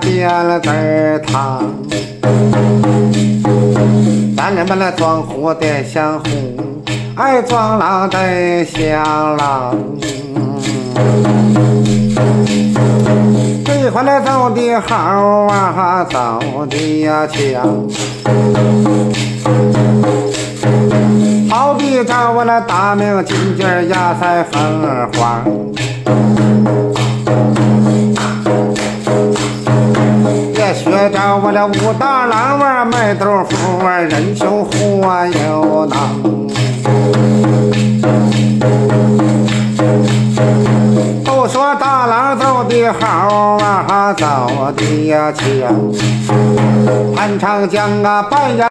见了字儿堂。咱人们来装虎得像虎，爱装狼得像狼。这回来走的好啊，走的呀强。好比找我那大名金鸡儿压在凤儿学着我了武大郎玩卖豆腐啊人穷活又难。都说大郎走的好啊，走的呀强，潘长江啊，半夜。